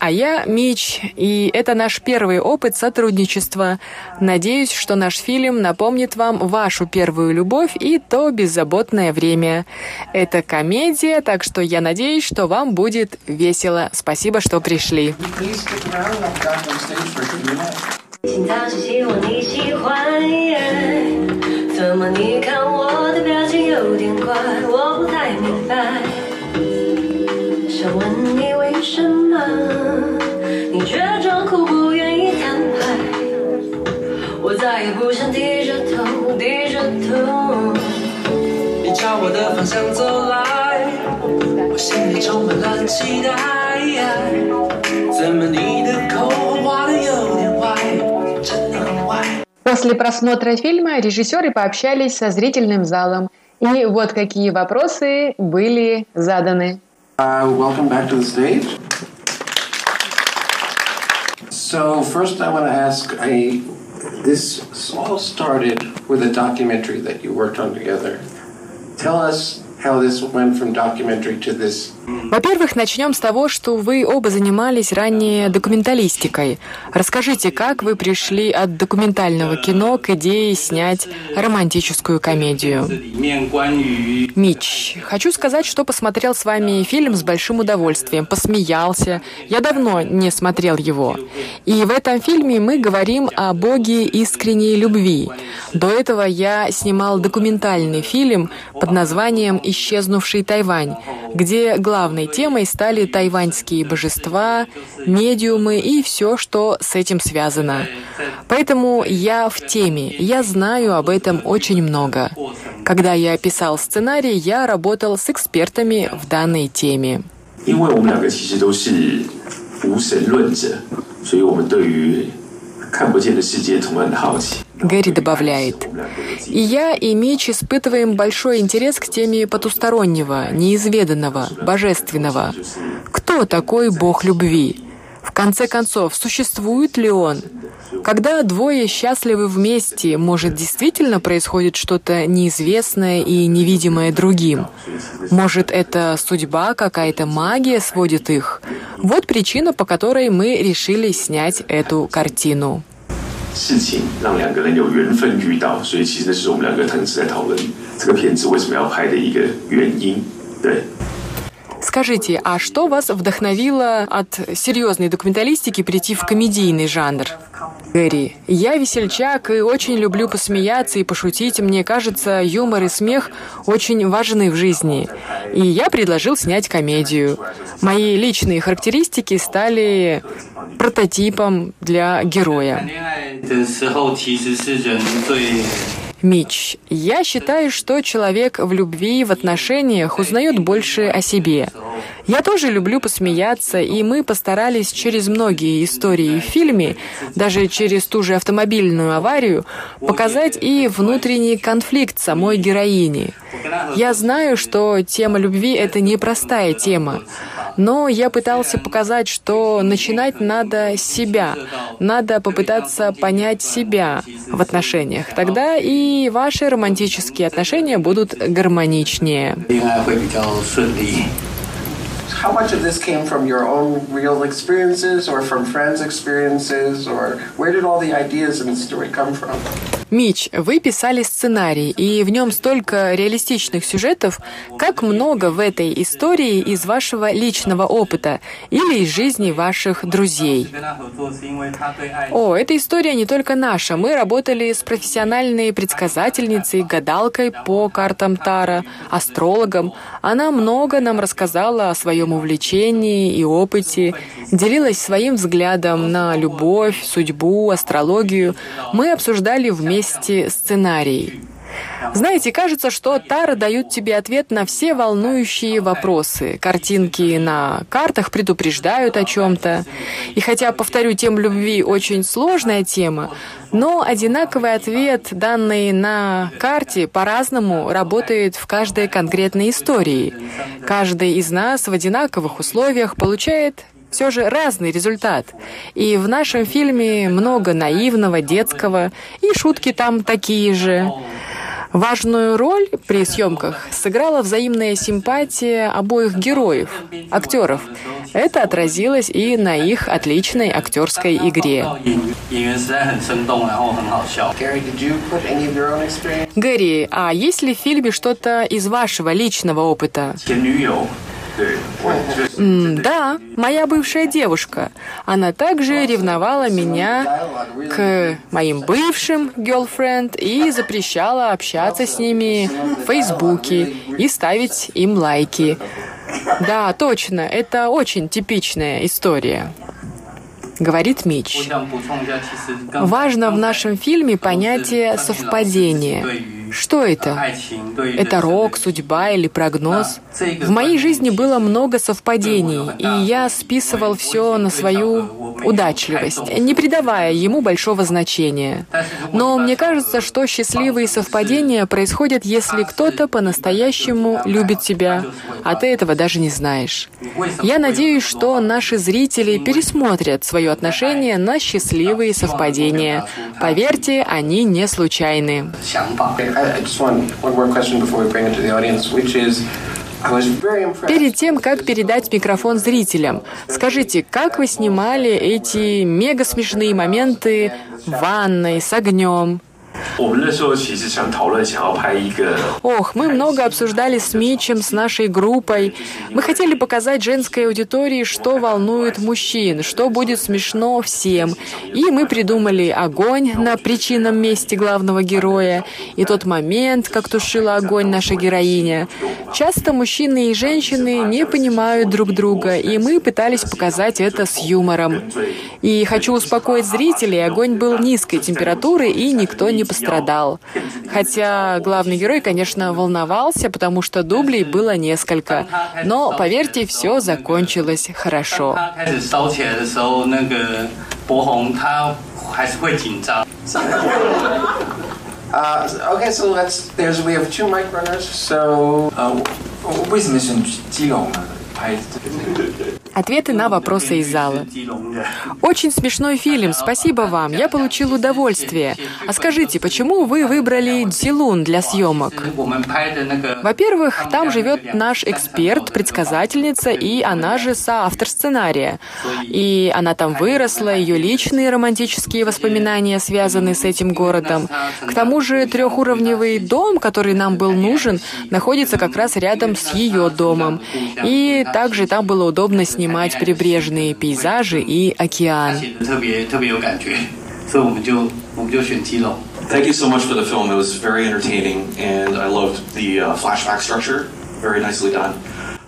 А я Мич, и это наш первый опыт сотрудничества. Надеюсь, что наш фильм напомнит вам вашу первую любовь и то беззаботное время. Это комедия, так что я надеюсь, что вам будет весело. Спасибо, что пришли. 请早些希望你喜欢。怎么你看我的表情有点怪，我不太明白。想问你为什么，你却装酷不愿意摊牌。我再也不想低着头，低着头。你朝我的方向走来，我心里充满了期待。怎么你的 просмотра фильма режиссеры пообщались со зрительным залом. И вот какие вопросы были заданы. Uh, welcome back to the stage. So first I want to ask, I, this all started with a documentary that you worked on together. Tell us how this went from documentary to this во-первых, начнем с того, что вы оба занимались ранее документалистикой. Расскажите, как вы пришли от документального кино к идее снять романтическую комедию? Мич, хочу сказать, что посмотрел с вами фильм с большим удовольствием, посмеялся. Я давно не смотрел его. И в этом фильме мы говорим о Боге искренней любви. До этого я снимал документальный фильм под названием «Исчезнувший Тайвань», где главной темой стали тайваньские божества, медиумы и все, что с этим связано. Поэтому я в теме, я знаю об этом очень много. Когда я писал сценарий, я работал с экспертами в данной теме. 因为我们两个其实都是无神论者，所以我们对于 Гэри добавляет, «И я, и Мич испытываем большой интерес к теме потустороннего, неизведанного, божественного. Кто такой Бог любви? В конце концов, существует ли он? Когда двое счастливы вместе, может, действительно происходит что-то неизвестное и невидимое другим? Может, это судьба, какая-то магия сводит их? Вот причина, по которой мы решили снять эту картину. 事情让两个人有缘分遇到，所以其实那是我们两个同时在讨论这个片子为什么要拍的一个原因。对。 Скажите, а что вас вдохновило от серьезной документалистики прийти в комедийный жанр? Гэри, я весельчак и очень люблю посмеяться и пошутить. Мне кажется, юмор и смех очень важны в жизни. И я предложил снять комедию. Мои личные характеристики стали прототипом для героя. Мич, я считаю, что человек в любви, в отношениях узнает больше о себе. Я тоже люблю посмеяться, и мы постарались через многие истории в фильме, даже через ту же автомобильную аварию, показать и внутренний конфликт самой героини. Я знаю, что тема любви — это непростая тема, но я пытался показать, что начинать надо с себя, надо попытаться понять себя в отношениях. Тогда и ваши романтические отношения будут гармоничнее. How much of this came from your own real experiences or from friends' experiences, or where did all the ideas in the story come from? Мич, вы писали сценарий, и в нем столько реалистичных сюжетов. Как много в этой истории из вашего личного опыта или из жизни ваших друзей? О, эта история не только наша. Мы работали с профессиональной предсказательницей, гадалкой по картам Тара, астрологом. Она много нам рассказала о своем увлечении и опыте, делилась своим взглядом на любовь, судьбу, астрологию. Мы обсуждали вместе сценарий. Знаете, кажется, что Тара дают тебе ответ на все волнующие вопросы. Картинки на картах предупреждают о чем-то. И хотя, повторю, тем любви очень сложная тема, но одинаковый ответ, данный на карте, по-разному работает в каждой конкретной истории. Каждый из нас в одинаковых условиях получает все же разный результат. И в нашем фильме много наивного, детского, и шутки там такие же. Важную роль при съемках сыграла взаимная симпатия обоих героев, актеров. Это отразилось и на их отличной актерской игре. Гэри, а есть ли в фильме что-то из вашего личного опыта? Да, моя бывшая девушка. Она также ревновала меня к моим бывшим girlfriend и запрещала общаться с ними в Фейсбуке и ставить им лайки. Да, точно, это очень типичная история говорит Мич. Важно в нашем фильме понятие совпадения. Что это? Это рок, судьба или прогноз? В моей жизни было много совпадений, и я списывал все на свою удачливость, не придавая ему большого значения. Но мне кажется, что счастливые совпадения происходят, если кто-то по-настоящему любит тебя, а ты этого даже не знаешь. Я надеюсь, что наши зрители пересмотрят свое отношение на счастливые совпадения. Поверьте, они не случайны. Перед тем, как передать микрофон зрителям, скажите, как вы снимали эти мега смешные моменты в ванной с огнем? Ох, мы много обсуждали с Митчем, с нашей группой. Мы хотели показать женской аудитории, что волнует мужчин, что будет смешно всем. И мы придумали огонь на причинном месте главного героя и тот момент, как тушила огонь наша героиня. Часто мужчины и женщины не понимают друг друга, и мы пытались показать это с юмором. И хочу успокоить зрителей, огонь был низкой температуры, и никто не пострадал. Хотя главный герой, конечно, волновался, потому что дублей было несколько. Но, поверьте, все закончилось хорошо. Uh, okay, so let's. There's we have two mic runners. So, uh, 为什么选基隆呢？拍这个。 Ответы на вопросы из зала. Очень смешной фильм, спасибо вам, я получил удовольствие. А скажите, почему вы выбрали Дзилун для съемок? Во-первых, там живет наш эксперт, предсказательница, и она же соавтор сценария. И она там выросла, ее личные романтические воспоминания связаны с этим городом. К тому же трехуровневый дом, который нам был нужен, находится как раз рядом с ее домом. И также там было удобно снимать снимать прибрежные пейзажи и океан. Thank you so much for the film. It was very entertaining, and I loved the uh, flashback structure. Very nicely done.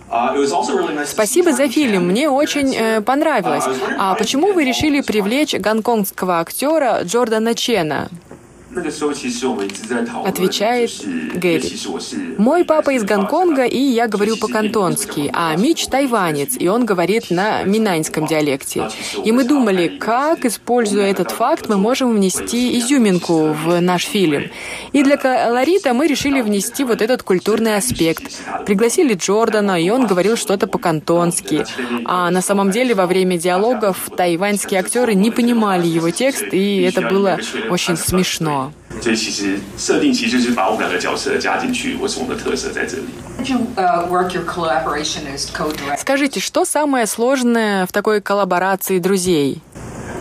Uh, Спасибо за фильм, мне очень э, понравилось. А почему вы решили привлечь гонконгского актера Джордана Чена? Отвечает Гэри. Мой папа из Гонконга, и я говорю по-кантонски, а Мич тайванец, и он говорит на минаньском диалекте. И мы думали, как, используя этот факт, мы можем внести изюминку в наш фильм. И для колорита мы решили внести вот этот культурный аспект. Пригласили Джордана, и он говорил что-то по-кантонски. А на самом деле во время диалогов тайваньские актеры не понимали его текст, и это было очень смешно. 所以其实设定其实就是把我们两个角色加进去，或是我们的特色在这里。 Did you uh, work your collaboration as co-director? Скажите, что самое сложное в такой коллаборации друзей?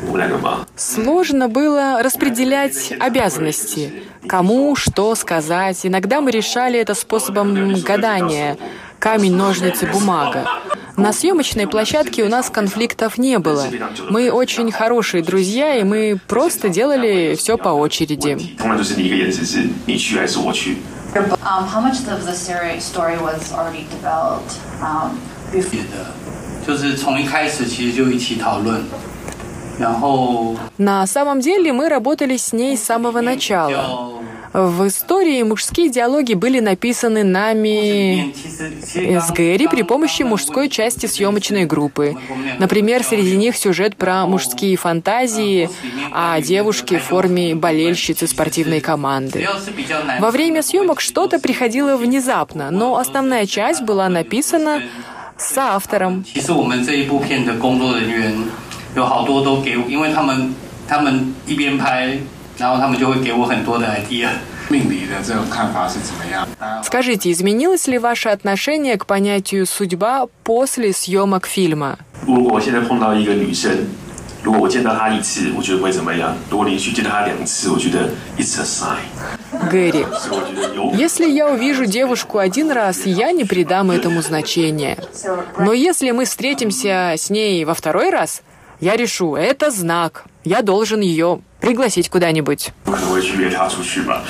我们两个嘛， Сложно было распределять обязанности. Кому что сказать. Иногда мы решали это способом гадания. камень, ножницы, бумага. На съемочной площадке у нас конфликтов не было. Мы очень хорошие друзья, и мы просто делали все по очереди. Um, um, uh, На самом деле мы работали с ней с самого начала. 就 В истории мужские диалоги были написаны нами 其实其实 с Гэри при помощи мужской части съемочной группы. Например, среди них сюжет про мужские фантазии о девушке в форме болельщицы спортивной 只 команды. 要是比较难 Во время съемок что-то приходило внезапно, но основная часть была написана с автором. 其实我们这一部片的工作人员有好多都给我，因为他们他们一边拍， 然后他们就会给我很多的 idea。命理的这种看法是怎么样？大家 Скажите, изменилось ли ваше отношение к понятию «судьба» после съемок фильма? 如果我现在碰到一个女生，如果我见到她一次，我觉得会怎么样？如果连续见到她两次，我觉得 it's a sign。 Гэри. 所以我觉得有 Если я увижу девушку один раз, я не придам этому значения. Но если мы встретимся с ней во второй раз, я решу, это знак. Я должен ее пригласить куда-нибудь. <laughs> 不可能会去约她出去吧？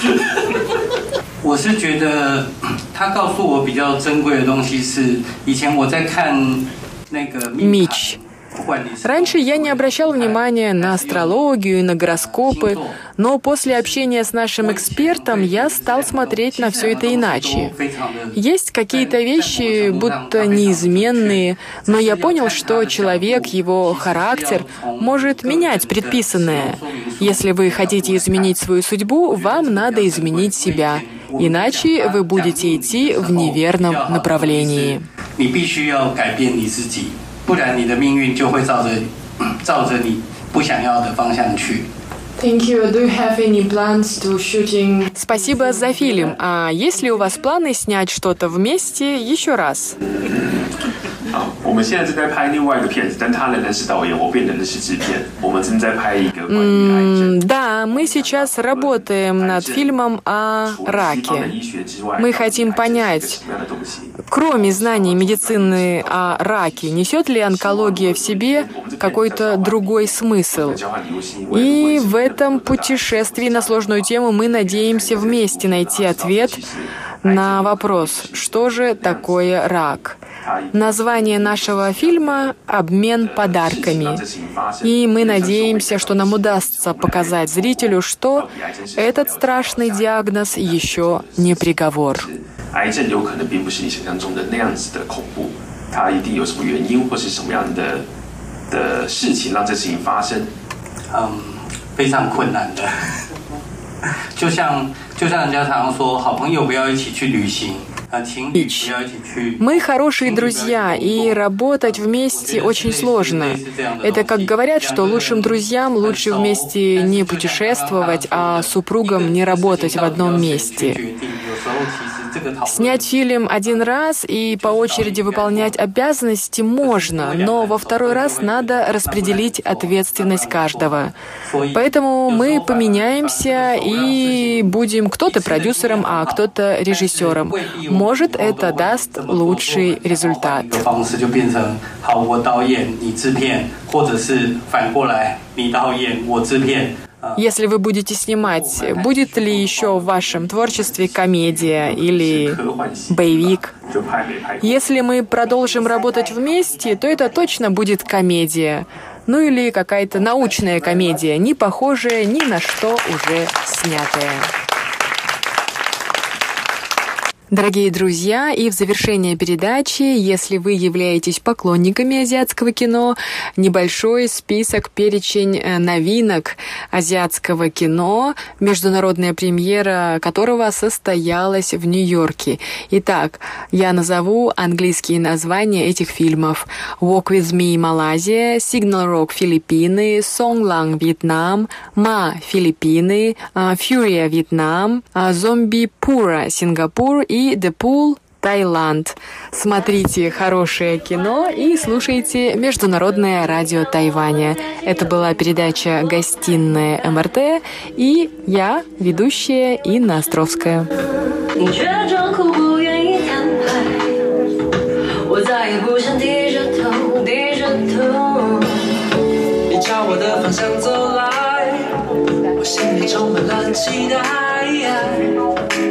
我是觉得他告诉我比较珍贵的东西是，以前我在看那个命盘 Мич. 不管你是 <clears throat> Раньше я не обращал внимания на астрологию и на гороскопы, но после общения с нашим экспертом я стал смотреть на все это иначе. 非常的 Есть какие-то вещи, будто неизменные, но я понял, что человек, его характер может менять предписанное. Если вы хотите изменить свою судьбу, вам надо изменить себя. Иначе вы будете идти в неверном направлении. 你必须要改变你自己， 不然你的命运就会照着 <clears throat> 照着你不想要的方向去。Спасибо за фильм. А есть ли у вас планы снять что-то вместе еще раз? Да, мы сейчас работаем над фильмом о раке. Мы хотим понять, кроме знаний медицины о раке, несет ли онкология в себе какой-то другой смысл? И в этом путешествии на сложную тему мы надеемся вместе найти ответ на вопрос, что же такое рак. Название нашего фильма «Обмен подарками». И мы надеемся, что нам удастся показать зрителю, что этот страшный диагноз еще не приговор. 癌症有可能并不是你想象中的那样子的恐怖，它一定有什么原因或是什么样的的事情让这事情发生。嗯，非常困难的。就像就像人家常常说，好朋友不要一起去旅行，啊，情侣不要一起去。 Мы хорошие <laughs> друзья, и работать вместе очень сложно. Это как говорят, что лучшим друзьям лучше вместе не путешествовать, а супругам не работать в одном месте. 决定有时候其实这个讨论 Снять фильм один раз и по очереди выполнять обязанности можно, но во второй раз надо распределить ответственность каждого. Поэтому мы поменяемся и будем кто-то продюсером, а кто-то режиссером. Может, это даст лучший результат. 的方式就变成好，我导演你制片，或者是反过来，你导演我制片。 если вы будете снимать, будет ли еще в вашем творчестве комедия или боевик? Если мы продолжим работать вместе, то это точно будет комедия. Ну или какая-то научная комедия, не похожая ни на что уже снятая. Дорогие друзья, и в завершение передачи, если вы являетесь поклонниками азиатского кино, небольшой список, перечень э, новинок азиатского кино, международная премьера которого состоялась в Нью-Йорке. Итак, я назову английские названия этих фильмов. Walk With Me Малайзия, Signal Rock Филиппины, Song Lang Вьетнам, Ма Филиппины, Furia Вьетнам, Зомби Пура Сингапур и и The Pool Таиланд. Смотрите хорошее кино и слушайте Международное радио Тайваня. Это была передача «Гостиная МРТ» и я, ведущая Инна Островская. 你却装酷不愿意坦白，我再也不想低着头，低着头。你朝我的方向走来，我心里充满了期待。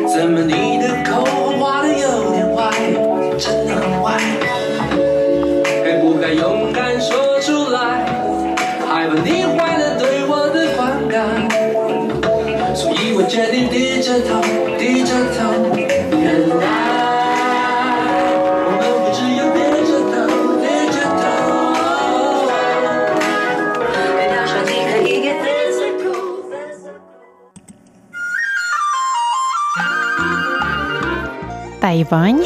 怎么你的口红画的 决定低着头，低着头。原来我们不只有低着头，低着头。别掉手机可以 get physical。Тайвань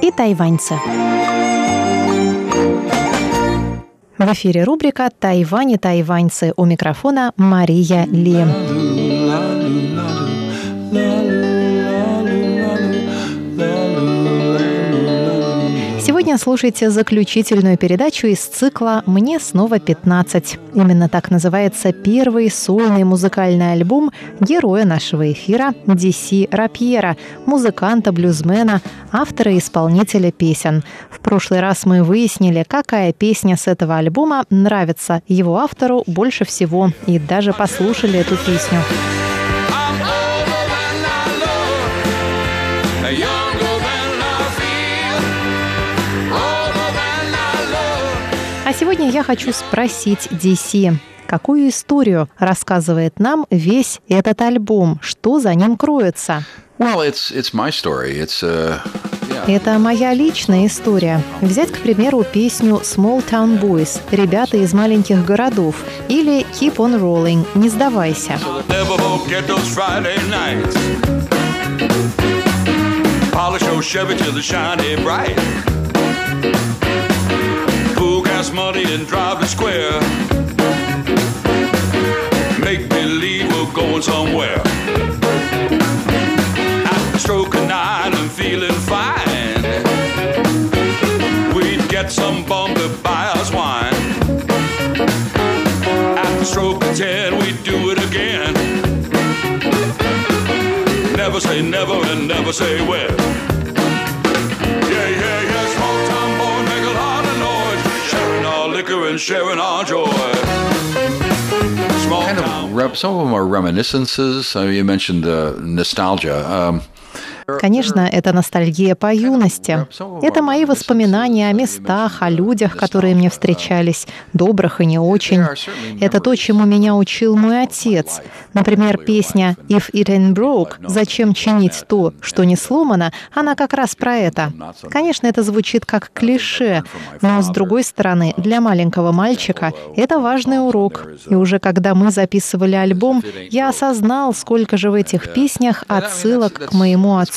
и тайваньцы. В эфире рубрика «Тайвань и тайваньцы». У микрофона Мария Ли. Сегодня слушайте заключительную передачу из цикла «Мне снова 15». Именно так называется первый сольный музыкальный альбом героя нашего эфира Диси Рапьера, музыканта-блюзмена, автора и исполнителя песен. В прошлый раз мы выяснили, какая песня с этого альбома нравится его автору больше всего, и даже послушали эту песню. А сегодня я хочу спросить DC, какую историю рассказывает нам весь этот альбом, что за ним кроется? Well, it's, it's my story. It's, uh, Это моя личная история. Взять, к примеру, песню Small Town Boys «Ребята из маленьких городов» или Keep on Rolling «Не сдавайся». Polish your Chevy till the shiny bright. Money and drive the square. Make believe we're going somewhere. After stroke of nine and feeling fine, we'd get some bum to buy us wine. After stroke of ten, we'd do it again. Never say never and never say when. And sharing our joy. Small kind of some of them are reminiscences. Uh, you mentioned uh, nostalgia. Um, Конечно, это ностальгия по юности. Это мои воспоминания о местах, о людях, которые мне встречались, добрых и не очень. Это то, чему меня учил мой отец. Например, песня «If it ain't broke» «Зачем чинить то, что не сломано?» Она как раз про это. Конечно, это звучит как клише, но, с другой стороны, для маленького мальчика это важный урок. И уже когда мы записывали альбом, я осознал, сколько же в этих песнях отсылок к моему отцу.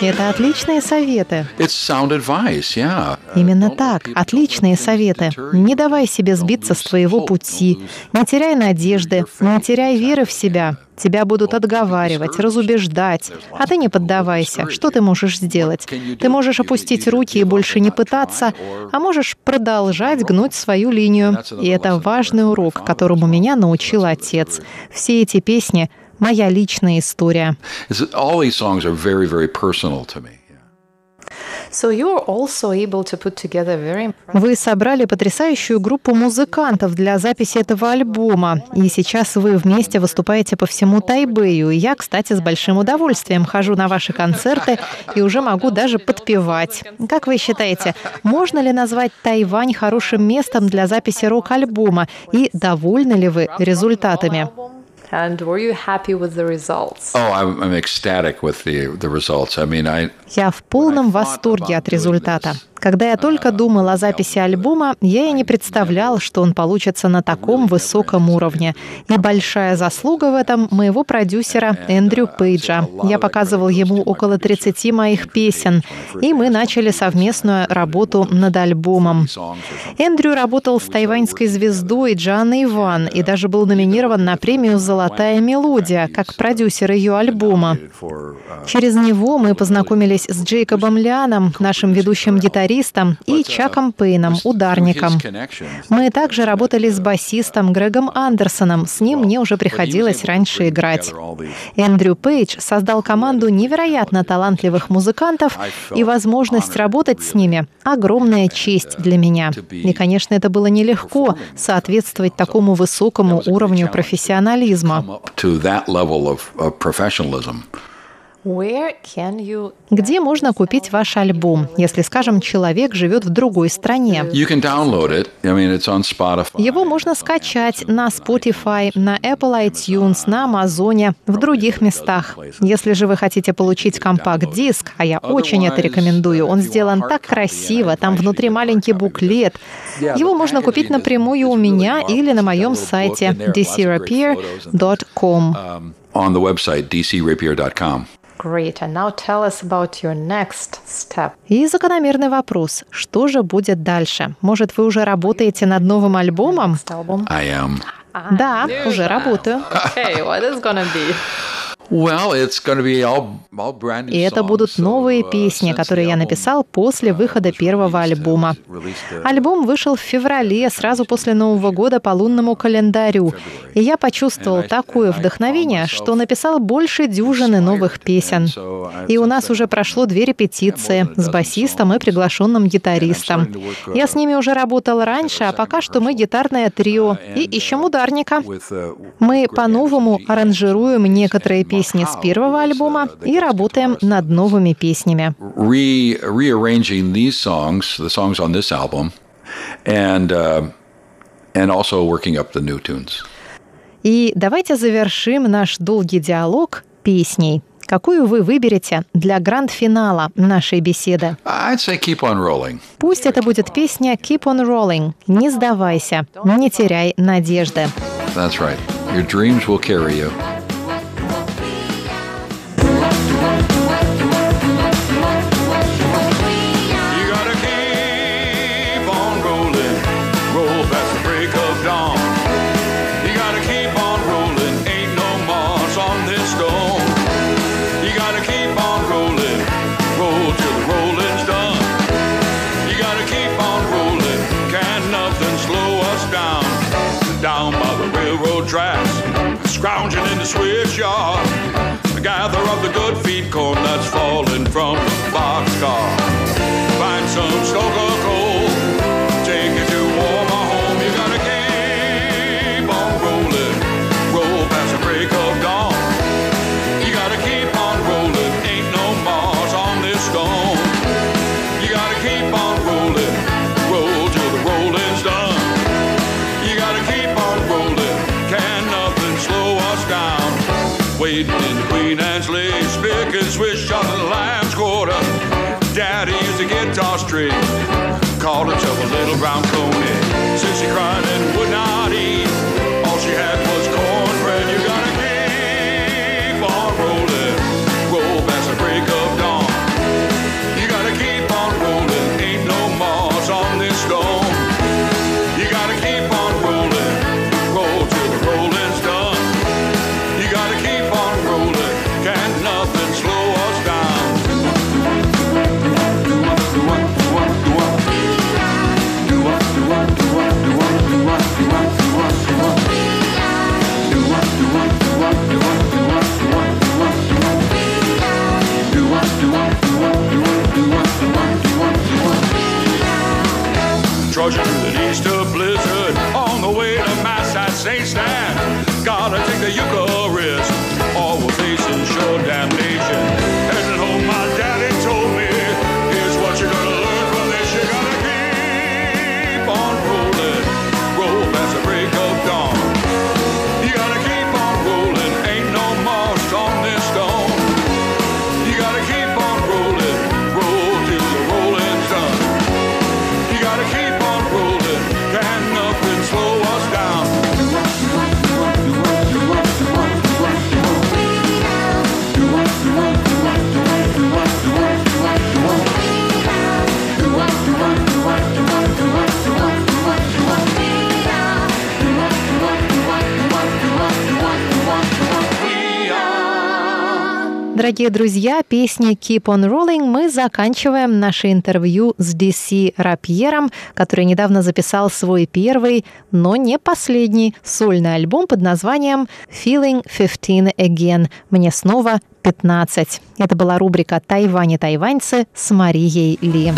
Это отличные советы. Именно так. Отличные советы. Не давай себе сбиться с твоего пути. Не теряй надежды. Не теряй веры в себя. Тебя будут отговаривать, разубеждать. А ты не поддавайся. Что ты можешь сделать? Ты можешь опустить руки и больше не пытаться, а можешь продолжать гнуть свою линию. И это важный урок, которому меня научил отец. Все эти песни моя личная история. Вы собрали потрясающую группу музыкантов для записи этого альбома, и сейчас вы вместе выступаете по всему Тайбэю. Я, кстати, с большим удовольствием хожу на ваши концерты и уже могу даже подпевать. Как вы считаете, можно ли назвать Тайвань хорошим местом для записи рок-альбома? И довольны ли вы результатами? And were you happy with the results? Oh, I'm, I'm ecstatic with the, the results. I mean, I, Я в полном восторге от результата. Когда я только думал о записи альбома, я и не представлял, что он получится на таком высоком уровне. И большая заслуга в этом моего продюсера Эндрю Пейджа. Я показывал ему около 30 моих песен, и мы начали совместную работу над альбомом. Эндрю работал с тайваньской звездой Джанной Иван и даже был номинирован на премию «Золотая мелодия» как продюсер ее альбома. Через него мы познакомились с Джейкобом Лианом, нашим ведущим гитаристом, гитаристом, и Чаком Пейном, ударником. Мы также работали с басистом Грегом Андерсоном. С ним мне уже приходилось раньше играть. Эндрю Пейдж создал команду невероятно талантливых музыкантов, и возможность работать с ними — огромная честь для меня. И, конечно, это было нелегко соответствовать такому высокому уровню профессионализма. Где можно купить ваш альбом, если, скажем, человек живет в другой стране? Его можно скачать на Spotify, на Apple iTunes, на Амазоне, в других местах. Если же вы хотите получить компакт-диск, а я очень это рекомендую, он сделан так красиво, там внутри маленький буклет. Его можно купить напрямую у меня или на моем сайте dcrapier.com. On the website dcrapier.com. Great. And now tell us about your next step. И закономерный вопрос. Что же будет дальше? Может, вы уже работаете над новым альбомом? I am. Да, уже работаю. Okay, what is gonna be? И это будут новые песни, которые я написал после выхода первого альбома. Альбом вышел в феврале, сразу после Нового года по лунному календарю. И я почувствовал такое вдохновение, что написал больше дюжины новых песен. И у нас уже прошло две репетиции с басистом и приглашенным гитаристом. Я с ними уже работал раньше, а пока что мы гитарное трио и ищем ударника. Мы по-новому аранжируем некоторые песни песни с первого альбома и работаем над новыми песнями. Uh. И давайте завершим наш долгий диалог песней. Какую вы выберете для гранд-финала нашей беседы? Пусть это будет песня Keep on Rolling. Не сдавайся, не теряй надежды. That's right. Your dreams will carry you. Дорогие друзья, песни Keep on Rolling мы заканчиваем наше интервью с DC Рапьером, который недавно записал свой первый, но не последний сольный альбом под названием Feeling 15 Again. Мне снова 15. Это была рубрика «Тайвань и тайваньцы» с Марией Ли.